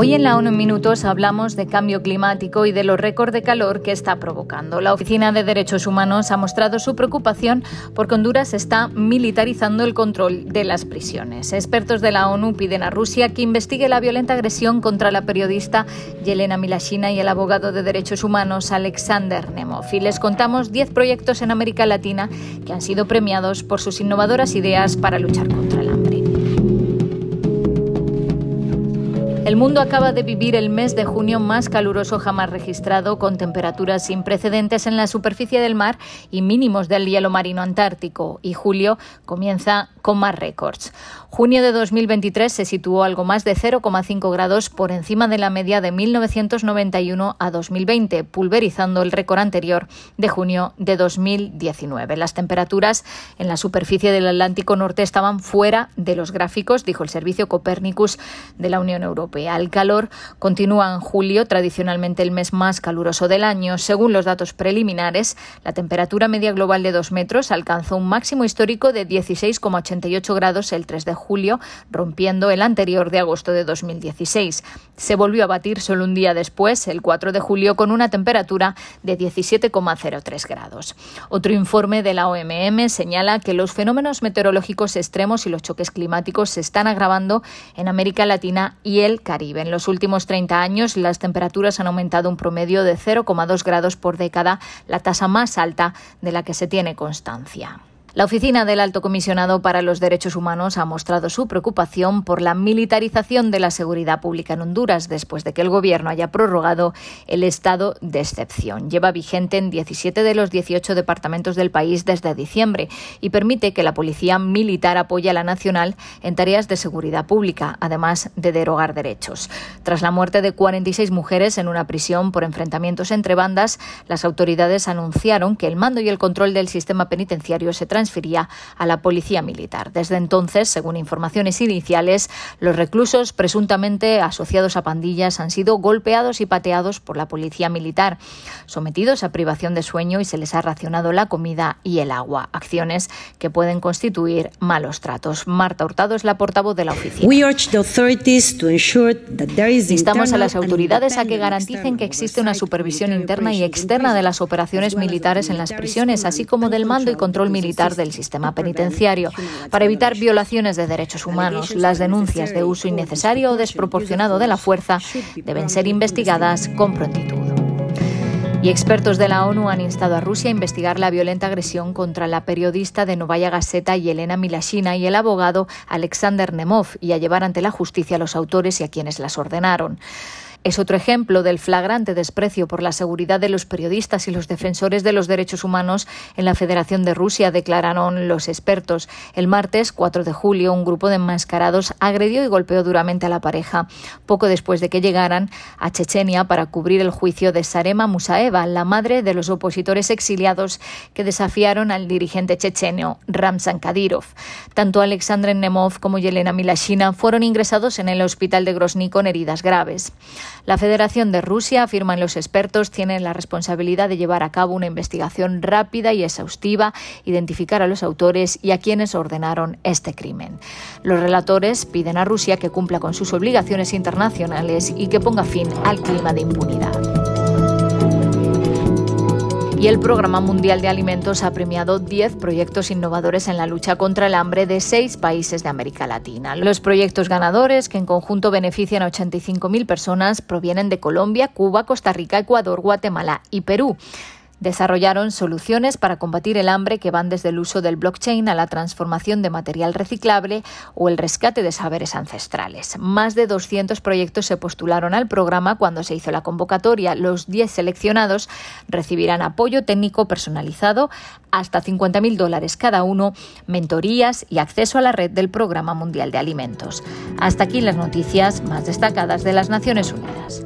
Hoy en la ONU en Minutos hablamos de cambio climático y de los récords de calor que está provocando. La Oficina de Derechos Humanos ha mostrado su preocupación porque Honduras está militarizando el control de las prisiones. Expertos de la ONU piden a Rusia que investigue la violenta agresión contra la periodista Yelena Milashina y el abogado de derechos humanos Alexander Nemov. Y les contamos 10 proyectos en América Latina que han sido premiados por sus innovadoras ideas para luchar contra El mundo acaba de vivir el mes de junio más caluroso jamás registrado, con temperaturas sin precedentes en la superficie del mar y mínimos del hielo marino antártico. Y julio comienza con más récords. Junio de 2023 se situó algo más de 0,5 grados por encima de la media de 1991 a 2020, pulverizando el récord anterior de junio de 2019. Las temperaturas en la superficie del Atlántico Norte estaban fuera de los gráficos, dijo el Servicio Copernicus de la Unión Europea. El calor continúa en julio, tradicionalmente el mes más caluroso del año. Según los datos preliminares, la temperatura media global de 2 metros alcanzó un máximo histórico de 16,88 grados el 3 de julio, rompiendo el anterior de agosto de 2016. Se volvió a batir solo un día después, el 4 de julio, con una temperatura de 17,03 grados. Otro informe de la OMM señala que los fenómenos meteorológicos extremos y los choques climáticos se están agravando en América Latina y el En los últimos 30 años, las temperaturas han aumentado un promedio de 0,2 grados por década, la tasa más alta de la que se tiene constancia. La oficina del Alto Comisionado para los Derechos Humanos ha mostrado su preocupación por la militarización de la seguridad pública en Honduras después de que el Gobierno haya prorrogado el estado de excepción. Lleva vigente en 17 de los 18 departamentos del país desde diciembre y permite que la policía militar apoye a la nacional en tareas de seguridad pública, además de derogar derechos. Tras la muerte de 46 mujeres en una prisión por enfrentamientos entre bandas, las autoridades anunciaron que el mando y el control del sistema penitenciario se transfieren transfería a la policía militar. Desde entonces, según informaciones iniciales, los reclusos presuntamente asociados a pandillas han sido golpeados y pateados por la policía militar, sometidos a privación de sueño y se les ha racionado la comida y el agua, acciones que pueden constituir malos tratos. Marta Hurtado es la portavoz de la oficina. Instamos a las autoridades a que garanticen que existe una supervisión interna y externa de las operaciones militares en las prisiones, así como del mando y control militar del sistema penitenciario para evitar violaciones de derechos humanos. Las denuncias de uso innecesario o desproporcionado de la fuerza deben ser investigadas con prontitud. Y expertos de la ONU han instado a Rusia a investigar la violenta agresión contra la periodista de Novaya Gazeta Yelena Milashina y el abogado Alexander Nemov y a llevar ante la justicia a los autores y a quienes las ordenaron. Es otro ejemplo del flagrante desprecio por la seguridad de los periodistas y los defensores de los derechos humanos en la Federación de Rusia, declararon los expertos. El martes 4 de julio, un grupo de enmascarados agredió y golpeó duramente a la pareja, poco después de que llegaran a Chechenia para cubrir el juicio de Sarema Musaeva, la madre de los opositores exiliados que desafiaron al dirigente chechenio Ramzan Kadyrov. Tanto Alexandre Nemov como Yelena Milashina fueron ingresados en el hospital de Grozny con heridas graves. La Federación de Rusia, afirman los expertos, tiene la responsabilidad de llevar a cabo una investigación rápida y exhaustiva, identificar a los autores y a quienes ordenaron este crimen. Los relatores piden a Rusia que cumpla con sus obligaciones internacionales y que ponga fin al clima de impunidad y el Programa Mundial de Alimentos ha premiado 10 proyectos innovadores en la lucha contra el hambre de seis países de América Latina. Los proyectos ganadores, que en conjunto benefician a 85.000 personas, provienen de Colombia, Cuba, Costa Rica, Ecuador, Guatemala y Perú. Desarrollaron soluciones para combatir el hambre que van desde el uso del blockchain a la transformación de material reciclable o el rescate de saberes ancestrales. Más de 200 proyectos se postularon al programa cuando se hizo la convocatoria. Los 10 seleccionados recibirán apoyo técnico personalizado hasta 50.000 dólares cada uno, mentorías y acceso a la red del Programa Mundial de Alimentos. Hasta aquí las noticias más destacadas de las Naciones Unidas.